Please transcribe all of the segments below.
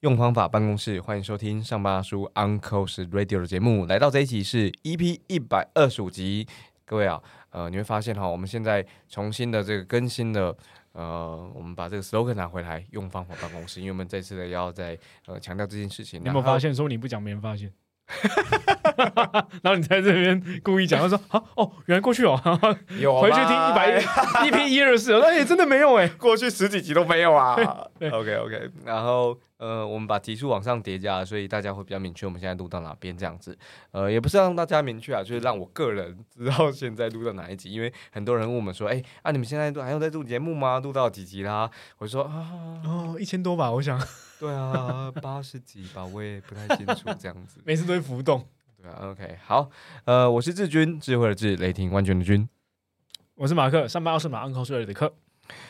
用方法办公室，欢迎收听上班叔 Uncle's Radio 的节目。来到这一集是 EP 一百二十五集，各位啊，呃，你会发现哈，我们现在重新的这个更新的，呃，我们把这个 slogan 拿回来，用方法办公室，因为我们这次的要在呃强调这件事情。你有没有发现，说你不讲，没人发现？然后你在这边故意讲，他说：“好哦，原来过去哦，有回去听一百一 P 一二四，那也真的没有哎，过去十几集都没有啊。”OK OK，然后。呃，我们把题数往上叠加，所以大家会比较明确我们现在录到哪边这样子。呃，也不是让大家明确啊，就是让我个人知道现在录到哪一集。因为很多人问我们说，哎啊，你们现在都还有在录节目吗？录到几集啦？我说啊，哦，一千多吧，我想。对啊，八十几吧，我也不太清楚这样子。每次都会浮动。对啊，OK，好，呃，我是志军，智慧的智，雷霆万钧的军。我是马克，上班要是马安康睡的课。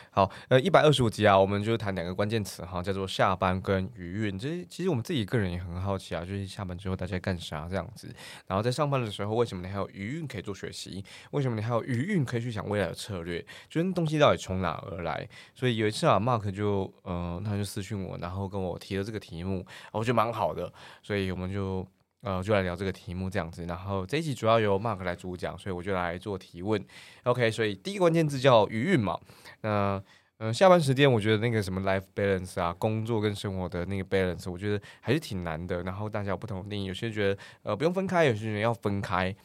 好，呃，一百二十五集啊，我们就谈两个关键词哈，叫做下班跟余韵。这其实我们自己个人也很好奇啊，就是下班之后大家干啥这样子。然后在上班的时候，为什么你还有余韵可以做学习？为什么你还有余韵可以去想未来的策略？就是东西到底从哪而来？所以有一次啊，Mark 就呃，他就私讯我，然后跟我提了这个题目，我觉得蛮好的，所以我们就。呃，就来聊这个题目这样子，然后这一集主要由 Mark 来主讲，所以我就来做提问。OK，所以第一个关键字叫余韵嘛。那嗯，下班时间我觉得那个什么 life balance 啊，工作跟生活的那个 balance，我觉得还是挺难的。然后大家有不同的定义，有些人觉得呃不用分开，有些人要分开。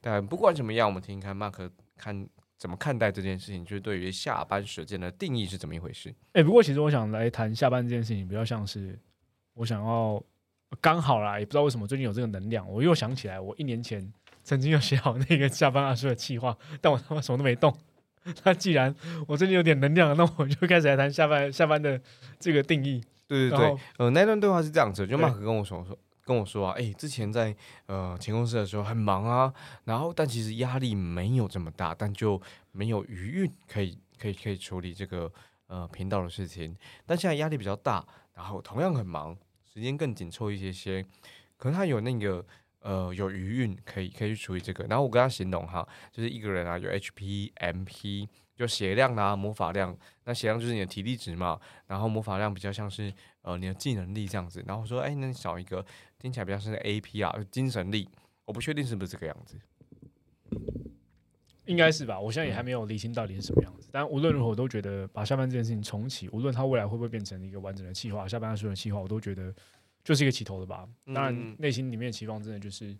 但不管怎么样，我们听听看 Mark 看怎么看待这件事情，就是对于下班时间的定义是怎么一回事。哎，不过其实我想来谈下班这件事情，比较像是我想要。刚好啦，也不知道为什么最近有这个能量，我又想起来，我一年前曾经有写好那个下班阿叔的计划，但我他妈什么都没动。那既然我最近有点能量，那我就开始来谈下班 下班的这个定义。对对对，呃，那段对话是这样子，就马克跟我说说跟我说啊，哎，之前在呃前公司的时候很忙啊，然后但其实压力没有这么大，但就没有余韵可以可以可以处理这个呃频道的事情，但现在压力比较大，然后同样很忙。时间更紧凑一些些，可能他有那个呃有余韵，可以可以去处理这个。然后我跟他形容哈，就是一个人啊有 HP、MP，就血量啊、魔法量。那血量就是你的体力值嘛，然后魔法量比较像是呃你的技能力这样子。然后说，哎，那你找一个，听起来比较像是 AP 啊，精神力。我不确定是不是这个样子，应该是吧？我现在也还没有理清到底是什么样子。但无论如何，我都觉得把下班这件事情重启，无论它未来会不会变成一个完整的计划，下班所有的计划，我都觉得就是一个起头的吧。当然，内心里面的期望真的就是，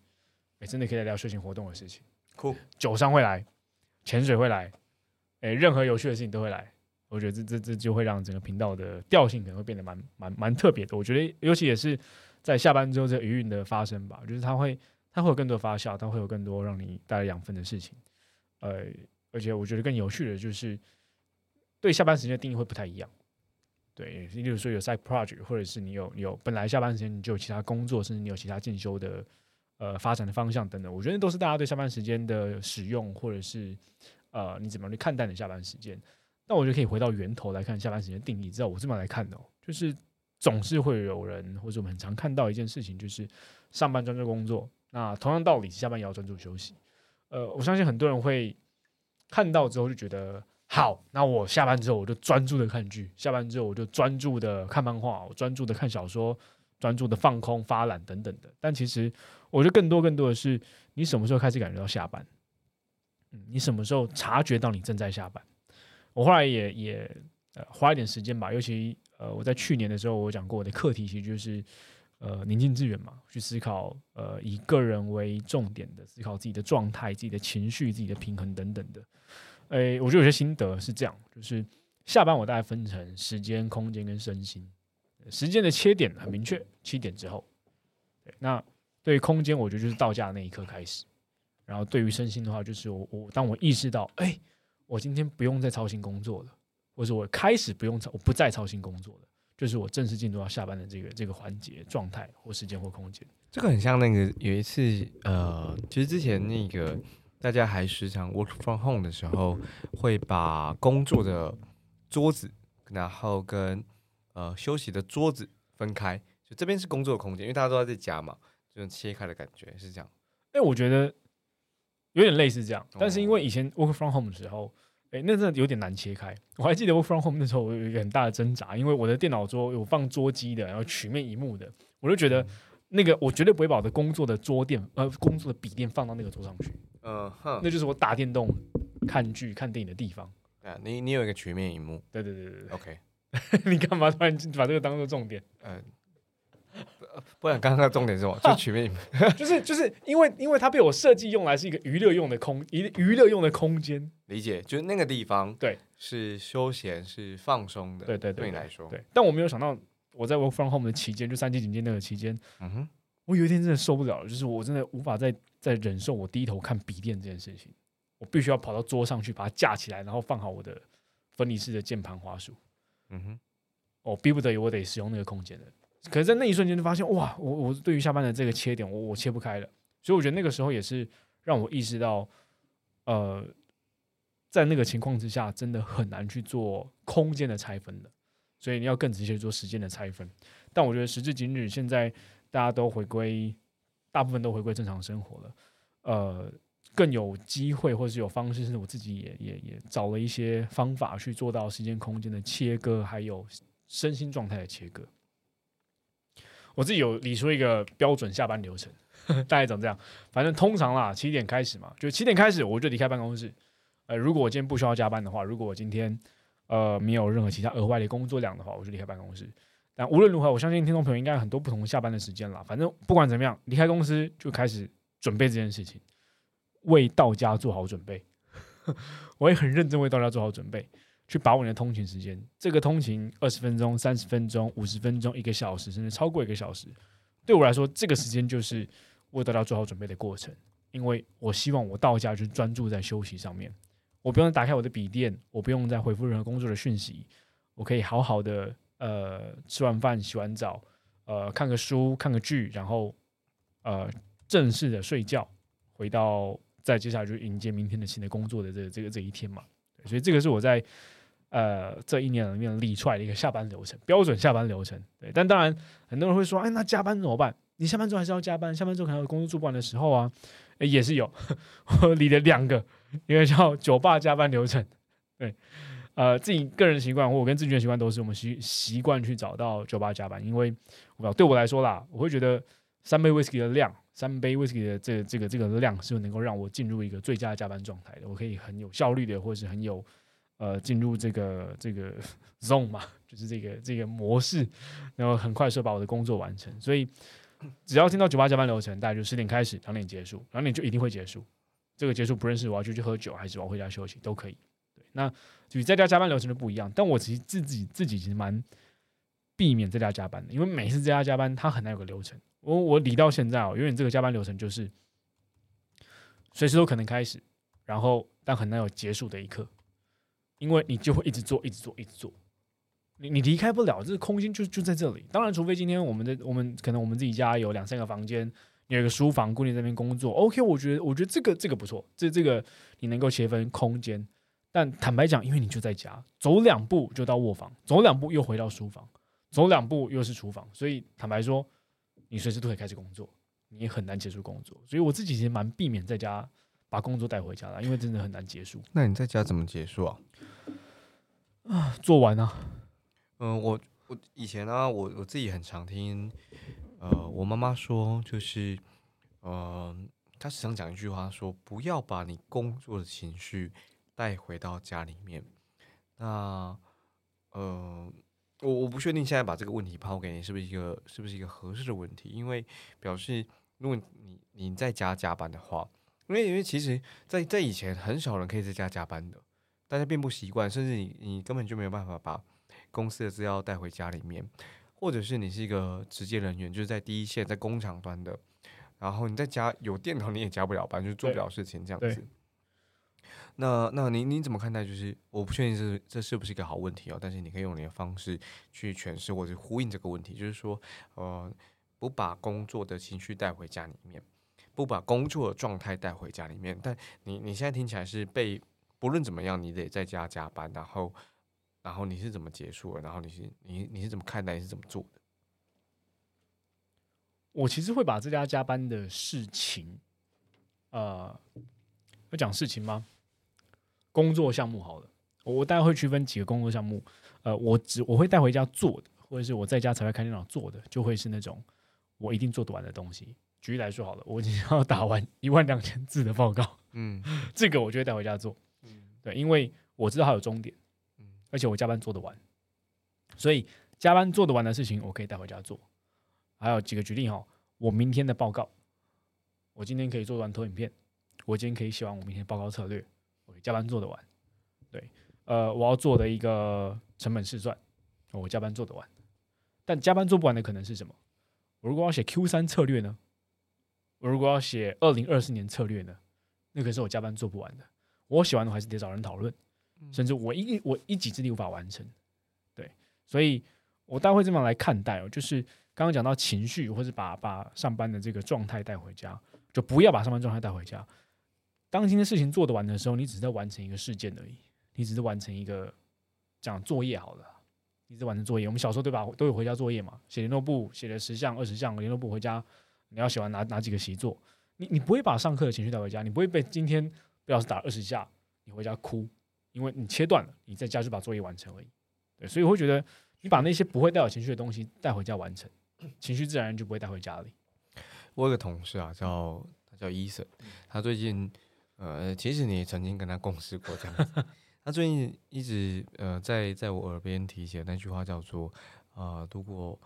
哎，真的可以来聊休闲活动的事情。酷，酒商会来，潜水会来，哎，任何有趣的事情都会来。我觉得这这这就会让整个频道的调性可能会变得蛮蛮蛮特别的。我觉得，尤其也是在下班之后这余韵的发生吧，就是它会它会有更多发酵，它会有更多让你带来养分的事情。呃。而且我觉得更有趣的就是，对下班时间的定义会不太一样。对，例如说有 side project，或者是你有你有本来下班时间你就有其他工作，甚至你有其他进修的呃发展的方向等等，我觉得都是大家对下班时间的使用，或者是呃你怎么样去看待你下班时间。那我觉得可以回到源头来看下班时间定义，知道我这么来看的，就是总是会有人或者我们很常看到一件事情，就是上班专注工作，那同样道理，下班也要专注休息。呃，我相信很多人会。看到之后就觉得好，那我下班之后我就专注的看剧，下班之后我就专注的看漫画，我专注的看小说，专注的放空发懒等等的。但其实我觉得更多更多的是，你什么时候开始感觉到下班？嗯，你什么时候察觉到你正在下班？我后来也也呃花一点时间吧，尤其呃我在去年的时候，我讲过我的课题其实就是。呃，宁静致远嘛，去思考，呃，以个人为重点的思考自己的状态、自己的情绪、自己的平衡等等的。诶，我觉得有些心得是这样，就是下班我大概分成时间、空间跟身心。时间的切点很明确，七点之后。那对于空间，我觉得就是到家那一刻开始。然后对于身心的话，就是我我当我意识到，哎，我今天不用再操心工作了，或者我开始不用操，我不再操心工作了。就是我正式进入到下班的这个这个环节状态或时间或空间，这个很像那个有一次呃，其实之前那个大家还时常 work from home 的时候，会把工作的桌子，然后跟呃休息的桌子分开，就这边是工作的空间，因为大家都在家嘛，这种切开的感觉是这样。哎，我觉得有点类似这样。但是因哦为以前 work from home 的时候，哎、那真的有点难切开。我还记得 work from home 那时候，我有一个很大的挣扎，因为我的电脑桌有放桌机的，然后曲面荧幕的，我就觉得那个我绝对不会把我的工作的桌垫呃工作的笔垫放到那个桌上去，嗯哼，那就是我打电动、看剧、看电影的地方。啊，你你有一个曲面荧幕对对对对对，，OK，你干嘛突然把这个当做重点？嗯，不 不然刚刚的重点是什么？就曲面荧幕，就 是就是因为因为它被我设计用来是一个娱乐用的空娱娱乐用的空间，理解，就是那个地方，对，是休闲，是放松的，对对对对你来说，对。但我没有想到，我在 work from home 的期间，就三级警戒那个期间，嗯哼，我有一天真的受不了了，就是我真的无法再再忍受我低头看笔电这件事情，我必须要跑到桌上去把它架起来，然后放好我的分离式的键盘滑鼠。嗯哼，我，逼不得已我得使用那个空间的。可是，在那一瞬间就发现，哇，我我对于下班的这个切点，我我切不开了。所以我觉得那个时候也是让我意识到，呃，在那个情况之下，真的很难去做空间的拆分的。所以你要更直接做时间的拆分。但我觉得时至今日，现在大家都回归，大部分都回归正常生活了，呃，更有机会或是有方式，是我自己也也也找了一些方法去做到时间空间的切割，还有身心状态的切割。我自己有理出一个标准下班流程，大概长这样。反正通常啦，七点开始嘛，就七点开始我就离开办公室。呃，如果我今天不需要加班的话，如果我今天呃没有任何其他额外的工作量的话，我就离开办公室。但无论如何，我相信听众朋友应该有很多不同下班的时间啦。反正不管怎么样，离开公司就开始准备这件事情，为到家做好准备。我也很认真为到家做好准备，去把握你的通勤时间。这个通勤二十分钟、三十分钟、五十分钟、一个小时，甚至超过一个小时，对我来说，这个时间就是我得到做好准备的过程。因为我希望我到家就专注在休息上面，我不用打开我的笔电，我不用再回复任何工作的讯息，我可以好好的呃吃完饭、洗完澡，呃看个书、看个剧，然后呃正式的睡觉，回到再接下来就迎接明天的新的工作的这这个这一天嘛。所以这个是我在呃这一年里面理出来的一个下班流程，标准下班流程。对，但当然很多人会说，哎，那加班怎么办？你下班之后还是要加班，下班之后可能有工作做不完的时候啊，诶也是有。我理了两个，一个叫酒吧加班流程，对，呃，自己个人习惯我跟志军的习惯都是我们习习惯去找到酒吧加班，因为我不知道对我来说啦，我会觉得三杯 whisky 的量，三杯 whisky 的这个这个这个量是能够让我进入一个最佳加班状态的，我可以很有效率的，或者是很有呃进入这个这个 zone 嘛，就是这个这个模式，然后很快速把我的工作完成。所以只要听到酒吧加班流程，大概就十点开始，两点结束，两点就一定会结束。这个结束不认识我要就去喝酒，还是我要回家休息都可以。对，那与在家加班流程就不一样，但我其实自己自己其实蛮避免在家加班的，因为每次在家加班，它很难有个流程。我我理到现在哦，永远这个加班流程就是随时都可能开始，然后但很难有结束的一刻，因为你就会一直做，一直做，一直做。你你离开不了，这个空间就就在这里。当然，除非今天我们的我们可能我们自己家有两三个房间，你有一个书房固定在那边工作，OK，我觉得我觉得这个这个不错，这这个你能够切分空间。但坦白讲，因为你就在家，走两步就到卧房，走两步又回到书房，走两步又是厨房，所以坦白说，你随时都可以开始工作，你也很难结束工作。所以我自己其实蛮避免在家把工作带回家的，因为真的很难结束。那你在家怎么结束啊？啊 做完啊，嗯，我我以前呢、我我自己很常听，呃，我妈妈说，就是，呃，她时常讲一句话说，不要把你工作的情绪带回到家里面。那，呃，我我不确定现在把这个问题抛给你是不是一个是不是一个合适的问题，因为表示如果你你在家加班的话，因为因为其实在在以前很少人可以在家加班的，大家并不习惯，甚至你你根本就没有办法把公司的资料带回家里面，或者是你是一个直接人员，就是在第一线，在工厂端的，然后你在家有电脑你也加不了班，就是做不了事情这样子。那那您您怎么看待？就是我不确定这这是不是一个好问题哦，但是你可以用你的方式去诠释或者呼应这个问题，就是说，呃，不把工作的情绪带回家里面，不把工作的状态带回家里面，但你你现在听起来是被不论怎么样，你得在家加班，然后然后你是怎么结束的？然后你是你你是怎么看待？你是怎么做的？我其实会把这家加班的事情，呃，要讲事情吗？工作项目好了，我我大概会区分几个工作项目。呃，我只我会带回家做的，或者是我在家才会开电脑做的，就会是那种我一定做得完的东西。举例来说好了，我今天 要打完一万两千字的报告，嗯这个我就会带回家做。嗯对，因为我知道它有终点，嗯而且我加班做得完，所以加班做得完的事情我可以带回家做。还有几个举例哈，我明天的报告，我今天可以做完投影片，我今天可以写完我明天报告策略，我加班做得完。对，呃，我要做的一个成本试算，我加班做得完。但加班做不完的可能是什么？我如果要写 Q 三策略呢？我如果要写二零二四年策略呢？那可是我加班做不完的。我写完的还是得找人讨论，甚至我一我一己之力无法完成。对，所以我大概会这么来看待哦，就是刚刚讲到情绪，或是把把上班的这个状态带回家，就不要把上班状态带回家。当今天事情做得完的时候，你只是在完成一个事件而已，你只是完成一个讲作业好了，你只完成作业。我们小时候对吧，都有回家作业嘛，写联络簿写了十项二十项，联络簿回家你要写完哪哪几个习作，你你不会把上课的情绪带回家，你不会被今天被老师打二十下，你回家哭，因为你切断了，你在家就把作业完成而已。对，所以我会觉得你把那些不会带有情绪的东西带回家完成，情绪自然就不会带回家里。我有个同事啊，叫他叫伊森，他最近呃，其实你也曾经跟他共事过这样子。他最近一直呃，在在我耳边提起的那句话叫做呃，如果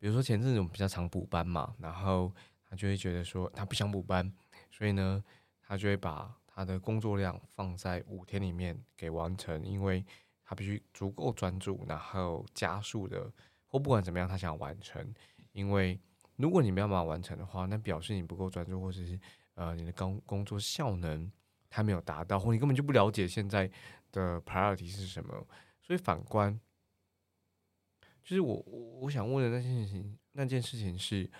比如说前阵子我们比较常补班嘛，然后他就会觉得说他不想补班，所以呢，他就会把他的工作量放在五天里面给完成，因为他必须足够专注，然后加速的或不管怎么样，他想完成，因为如果你没有办法完成的话，那表示你不够专注，或者是呃你的工工作效能还没有达到，或你根本就不了解现在的 priority 是什么。所以反观，就是我我我想问的那件事情，那件事情是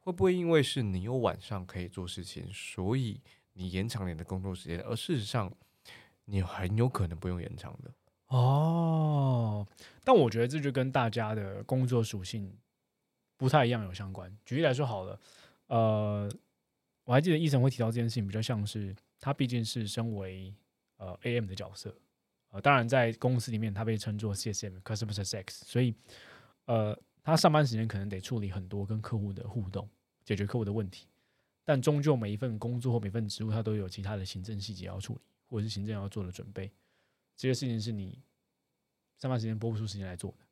会不会因为是你有晚上可以做事情，所以你延长你的工作时间，而事实上你很有可能不用延长的。哦，但我觉得这就跟大家的工作属性不太一样有相关。举例来说好了，呃，我还记得医生会提到这件事情，比较像是他毕竟是身为呃 AM 的角色，呃，当然在公司里面他被称作 CSM Customer Success，所以呃，他上班时间可能得处理很多跟客户的互动，解决客户的问题，但终究每一份工作或每份职务，它都有其他的行政细节要处理，或者是行政要做的准备。这些事情是你上班时间拨不出时间来做的。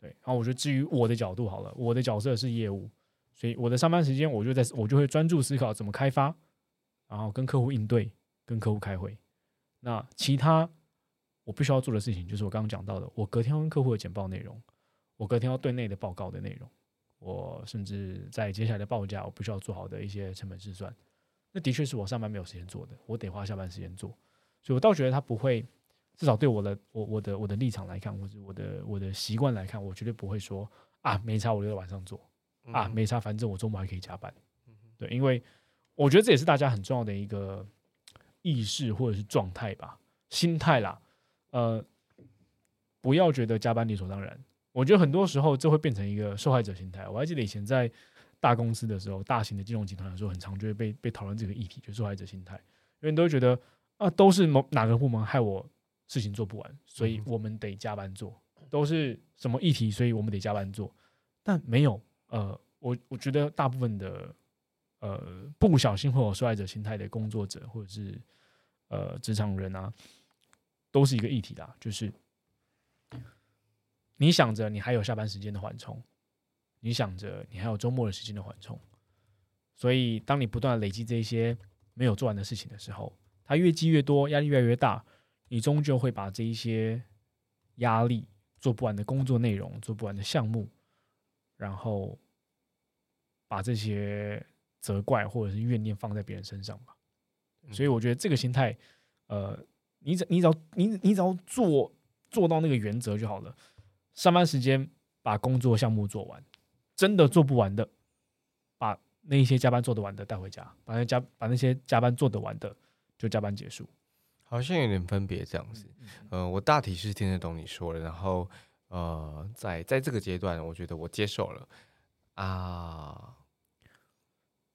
对，然后我觉得至于我的角度好了，我的角色是业务，所以我的上班时间我就在我就会专注思考怎么开发，然后跟客户应对，跟客户开会。那其他我必须要做的事情，就是我刚刚讲到的，我隔天要跟客户的简报内容，我隔天要对内的报告的内容，我甚至在接下来的报价，我必须要做好的一些成本试算。那的确是我上班没有时间做的，我得花下班时间做。所以我倒觉得他不会，至少对我的我我的我的立场来看，或者我的我的习惯来看，我绝对不会说啊没差，我留在晚上做啊嗯没差，反正我周末还可以加班。对，因为我觉得这也是大家很重要的一个意识或者是状态吧，心态啦。呃，不要觉得加班理所当然。我觉得很多时候这会变成一个受害者心态。我还记得以前在大公司的时候，大型的金融集团的时候，很常就会被被讨论这个议题，就是受害者心态。因为你都会觉得啊，都是某哪个部门害我事情做不完，所以嗯我们得加班做，都是什么议题，所以我们得加班做。但没有，呃，我我觉得大部分的呃不小心会有受害者心态的工作者或者是呃职场人啊，都是一个议题啦，就是你想着你还有下班时间的缓冲，你想着你还有周末的时间的缓冲，所以当你不断累积这一些没有做完的事情的时候，它越积越多，压力越来越大，你终究会把这一些压力、做不完的工作内容、做不完的项目，然后把这些责怪或者是怨念放在别人身上吧。所以我觉得这个心态，呃，你只你只要你你只要做做到那个原则就好了。上班时间把工作项目做完，真的做不完的，把那一些加班做得完的带回家，把那加把那些加班做得完的就加班结束。好像有点分别这样子。呃，我大体是听得懂你说的，然后呃，在在这个阶段，我觉得我接受了啊。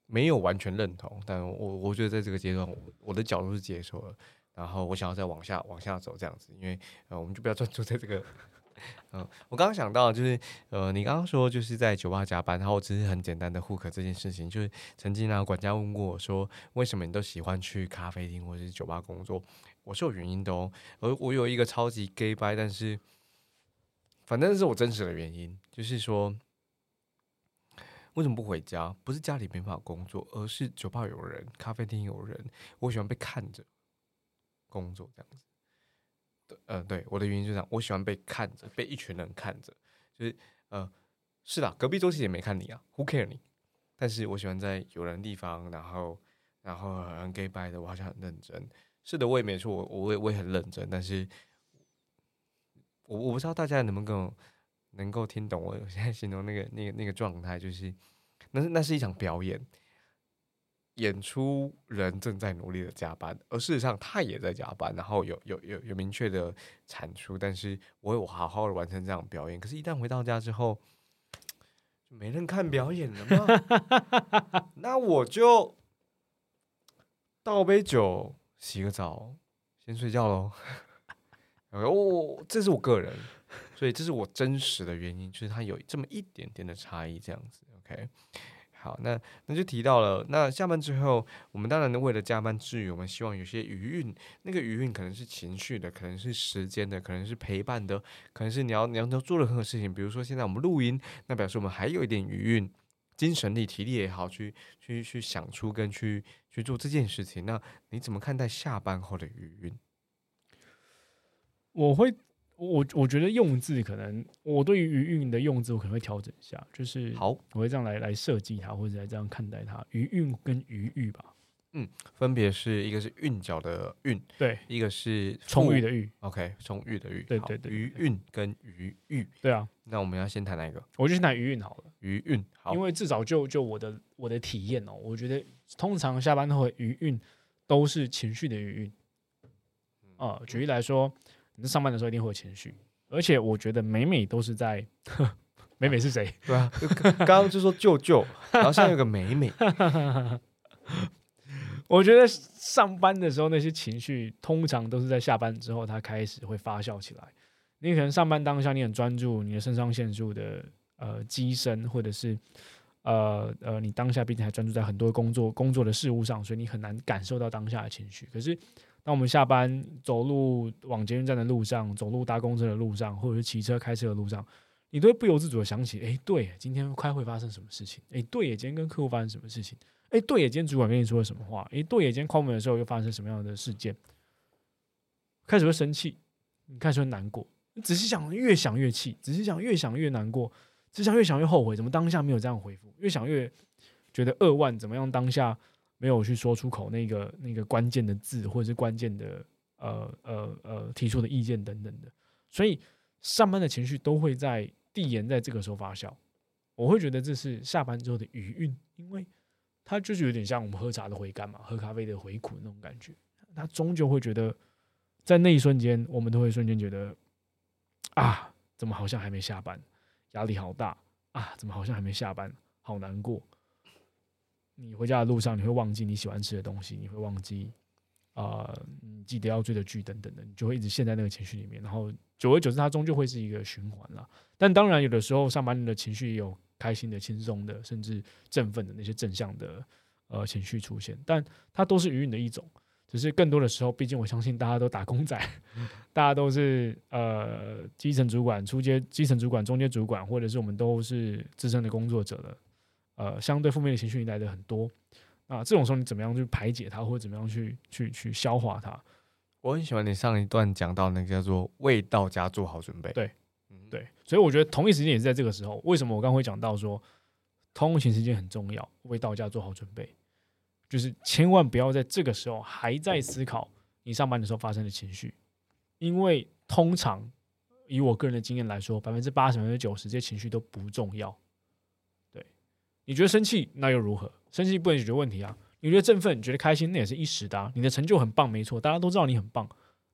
没有完全认同，但我我觉得在这个阶段，我我的角度是接受了，然后我想要再往下往下走这样子，因为呃，我们就不要专注在这个。嗯，我刚刚想到就是，呃，你刚刚说就是在酒吧加班，然后只是很简单的 hook 这件事情，就是曾经呢，管家问过我说，为什么你都喜欢去咖啡厅或者是酒吧工作？我是有原因的哦，而我有一个超级 gay bye，但是反正是我真实的原因，就是说为什么不回家？不是家里没办法工作，而是酒吧有人，咖啡厅有人，我喜欢被看着工作这样子。呃，对，我的原因就是这样，我喜欢被看着，被一群人看着，就是呃，是的，隔壁周琦也没看你啊，Who care 你？但是我喜欢在有人的地方，然后然后很 gay b y 的，我好像很认真。是的，我也没错，我我也我也很认真，但是我我不知道大家能不能能够听懂我现在形容那个那个那个状态，就是那是那是一场表演。演出人正在努力的加班，而事实上他也在加班，然后有有有有明确的产出，但是我有好好的完成这场表演。可是，一旦回到家之后，没人看表演了吗？那我就倒杯酒，洗个澡，先睡觉喽。哦，这是我个人，所以这是我真实的原因，就是它有这么一点点的差异，这样子。OK。好，那那就提到了。那下班之后，我们当然为了加班之余，我们希望有些余韵。那个余韵可能是情绪的，可能是时间的，可能是陪伴的，可能是你要你要做任何事情。比如说现在我们录音，那表示我们还有一点余韵，精神力、体力也好，去去去想出跟去去做这件事情。那你怎么看待下班后的余韵？我会。我我觉得用字可能，我对于余韵的用字我可能会调整一下，就是好，我会这样来来设计它，或者来这样看待它。余韵跟余裕吧，嗯，分别是一个是韵脚的韵，对，一个是充裕的裕，OK，充裕的裕，对对对，余韵跟余裕，对啊，那我们要先谈哪一个？我就先谈余韵好了，余韵，好，因为至少就就我的我的体验哦，我觉得通常下班后余韵都是情绪的余韵，啊，举例来说，你在上班的时候一定会有情绪。而且我觉得美美都是在，美美是谁？对啊，刚刚就说舅舅，然后现在有个美美。我觉得上班的时候那些情绪，通常都是在下班之后，它开始会发酵起来。你可能上班当下你很专注，你的肾上腺素的呃激升，或者是呃呃，你当下毕竟还专注在很多工作工作的事物上，所以你很难感受到当下的情绪。可是当我们下班走路往捷运站的路上，走路搭公车的路上，或者是骑车开车的路上，你都会不由自主的想起：哎，对，今天开会发生什么事情？哎，对，今天跟客户发生什么事情？哎，对，今天主管跟你说了什么话？哎，对，今天敲门的时候又发生什么样的事件？开始会生气，你开始会难过，你仔细想，越想越气，仔细想，越想越难过，只想越想越后悔，怎么当下没有这样回复？越想越觉得扼腕，怎么样当下？没有去说出口那个那个关键的字，或者是关键的呃呃呃提出的意见等等的，所以上班的情绪都会在递延在这个时候发酵。我会觉得这是下班之后的余韵，因为它就是有点像我们喝茶的回甘嘛，喝咖啡的回苦那种感觉。他终究会觉得，在那一瞬间，我们都会瞬间觉得啊，怎么好像还没下班，压力好大啊，怎么好像还没下班，好难过。你回家的路上，你会忘记你喜欢吃的东西，你会忘记啊，你记得要追的剧等等的，你就会一直陷在那个情绪里面。然后久而久之，它终究会是一个循环了。但当然，有的时候上班的情绪也有开心的、轻松的，甚至振奋的那些正向的呃情绪出现，但它都是余韵的一种。只是更多的时候，毕竟我相信大家都打工仔，大家都是呃基层主管、初阶基层主管、中阶主管，或者是我们都是资深的工作者了。呃，相对负面的情绪来的很多，那，这种时候你怎么样去排解它，或者怎么样去去去消化它？我很喜欢你上一段讲到那个叫做“未到家做好准备”。对，嗯，对，所以我觉得同一时间也是在这个时候。为什么我刚会讲到说通勤时间很重要，未到家做好准备，就是千万不要在这个时候还在思考你上班的时候发生的情绪，因为通常以我个人的经验来说，百分之八十、百分之九十这些情绪都不重要。你觉得生气那又如何？生气不能解决问题啊！你觉得振奋，你觉得开心，那也是一时的。你的成就很棒，没错，大家都知道你很棒。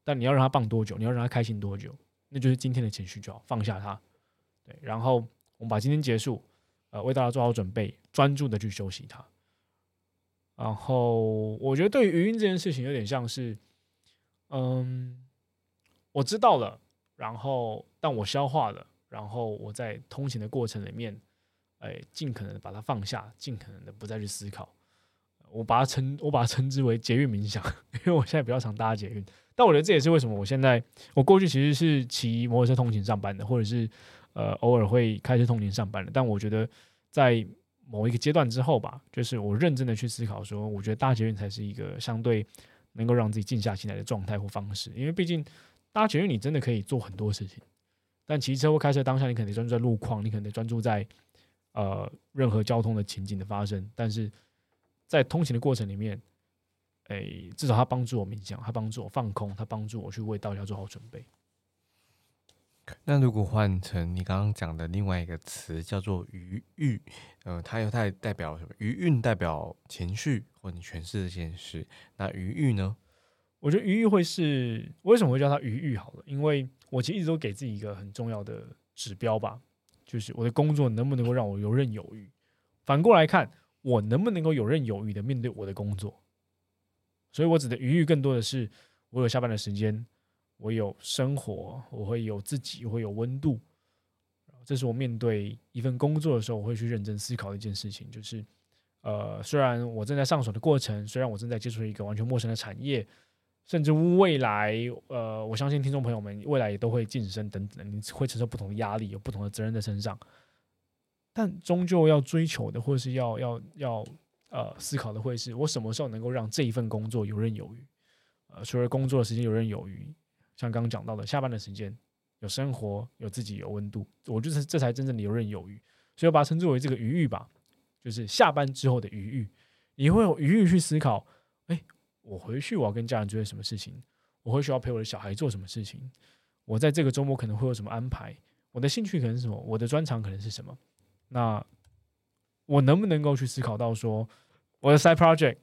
但你要让他棒多久？你要让他开心多久？那就是今天的情绪就好，放下它。对，然后我们把今天结束，呃，为大家做好准备，专注的去休息它。然后我觉得对于余韵这件事情有点像是，嗯，我知道了，然后但我消化了，然后我在通勤的过程里面，哎，尽可能把它放下，尽可能的不再去思考。我把它称我把它称之为捷运冥想，因为我现在比较常搭捷运。但我觉得这也是为什么我现在我过去其实是骑摩托车通勤上班的，或者是呃偶尔会开车通勤上班的。但我觉得在某一个阶段之后吧，就是我认真的去思考说，我觉得搭捷运才是一个相对能够让自己静下心来的状态或方式。因为毕竟搭捷运你真的可以做很多事情，但骑车或开车当下你可能专注在路况，你可能专注在呃任何交通的情景的发生，但是在通勤的过程里面。哎，至少它帮助我冥想，它帮助我放空，它帮助我去为道家做好准备。那如果换成你刚刚讲的另外一个词，叫做余韵，呃，它又代代表什么？余韵代表情绪，或你诠释这件事。那余韵呢？我觉得余韵会是为什么会叫它余韵？好了，因为我其实一直都给自己一个很重要的指标吧，就是我的工作能不能够让我游刃有余。反过来看，我能不能够游刃有余的面对我的工作？所以我指的余裕更多的是，我有下班的时间，我有生活，我会有自己，我会有温度。这是我面对一份工作的时候，我会去认真思考的一件事情。就是，呃，虽然我正在上手的过程，虽然我正在接触一个完全陌生的产业，甚至未来，呃，我相信听众朋友们未来也都会晋升等等，你会承受不同的压力，有不同的责任在身上。但终究要追求的，或者是要要要。呃，思考的会是我什么时候能够让这一份工作游刃有余？呃，除了工作的时间游刃有余，像刚刚讲到的，下班的时间有生活，有自己有温度，我就是这才真正的游刃有余。所以我把它称之为这个余裕吧，就是下班之后的余裕，你会有余裕去思考：哎，我回去我要跟家人做些什么事情？我会需要陪我的小孩做什么事情？我在这个周末可能会有什么安排？我的兴趣可能是什么？我的专长可能是什么？那。我能不能够去思考到说，我的 side project，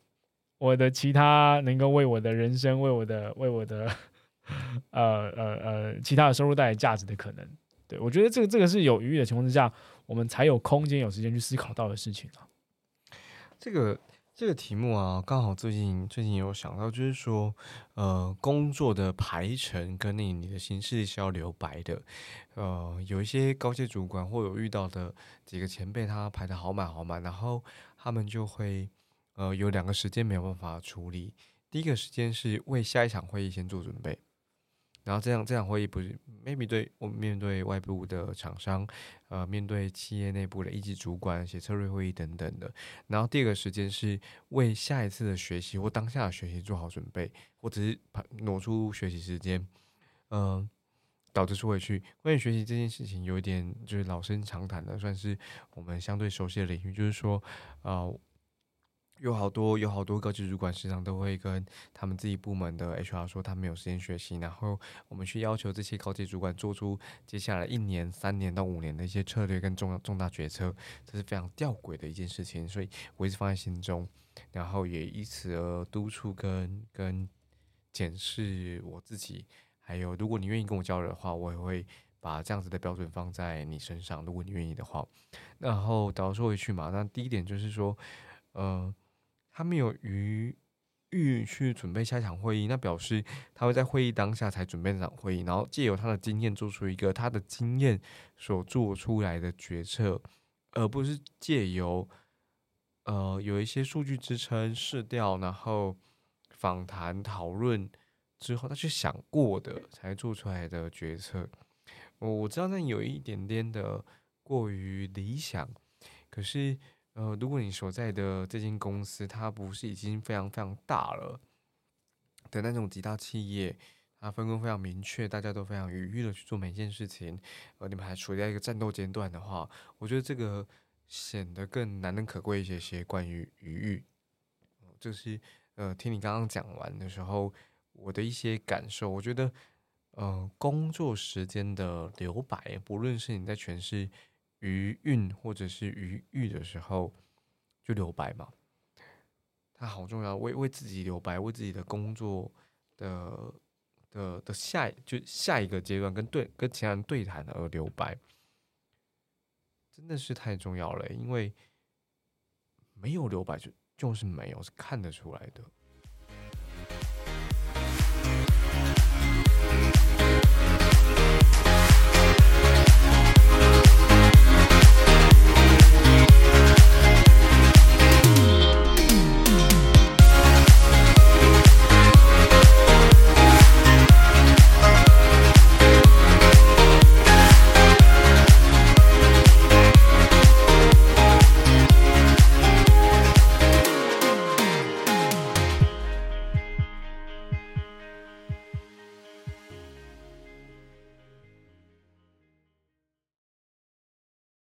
我的其他能够为我的人生、为我的、为我的，呃呃呃，其他的收入带来价值的可能？对我觉得这个这个是有余裕的情况之下，我们才有空间、有时间去思考到的事情啊。这个。这个题目啊，刚好最近最近有想到，就是说，呃，工作的排程跟你你的形式是要留白的，呃，有一些高阶主管或有遇到的几个前辈，他排的好满好满，然后他们就会，呃，有两个时间没有办法处理，第一个时间是为下一场会议先做准备。然后这样这场会议不是 maybe 对我面对外部的厂商，呃，面对企业内部的一级主管写策略会议等等的。然后第二个时间是为下一次的学习或当下的学习做好准备，或者是挪出学习时间，嗯，导致出回去。关于学习这件事情，有一点就是老生常谈的，算是我们相对熟悉的领域，就是说，啊。有好多有好多高级主管时常都会跟他们自己部门的 HR 说，他没有时间学习，然后我们去要求这些高级主管做出接下来一年、三年到五年的一些策略跟重重大决策，这是非常吊诡的一件事情，所以我一直放在心中，然后也以此而督促跟跟检视我自己，还有如果你愿意跟我交流的话，我也会把这样子的标准放在你身上，如果你愿意的话，然后倒说回去嘛，那第一点就是说，呃。他没有余裕去准备下一场会议，那表示他会在会议当下才准备那场会议，然后借由他的经验做出一个他的经验所做出来的决策，而不是借由呃有一些数据支撑试调，然后访谈讨论之后他去想过的才做出来的决策。我我知道那有一点点的过于理想，可是。呃，如果你所在的这间公司它不是已经非常非常大了的那种极大企业，它分工非常明确，大家都非常愉悦的去做每一件事情，呃，你们还处在一个战斗阶段的话，我觉得这个显得更难能可贵一些些。关于愉悦，就是呃，听你刚刚讲完的时候，我的一些感受，我觉得，呃，工作时间的留白，不论是你在诠释。余韵或者是余欲的时候，就留白嘛，它好重要，为为自己留白，为自己的工作的的的下就下一个阶段跟对跟其他人对谈而留白，真的是太重要了，因为没有留白就就是没有，是看得出来的。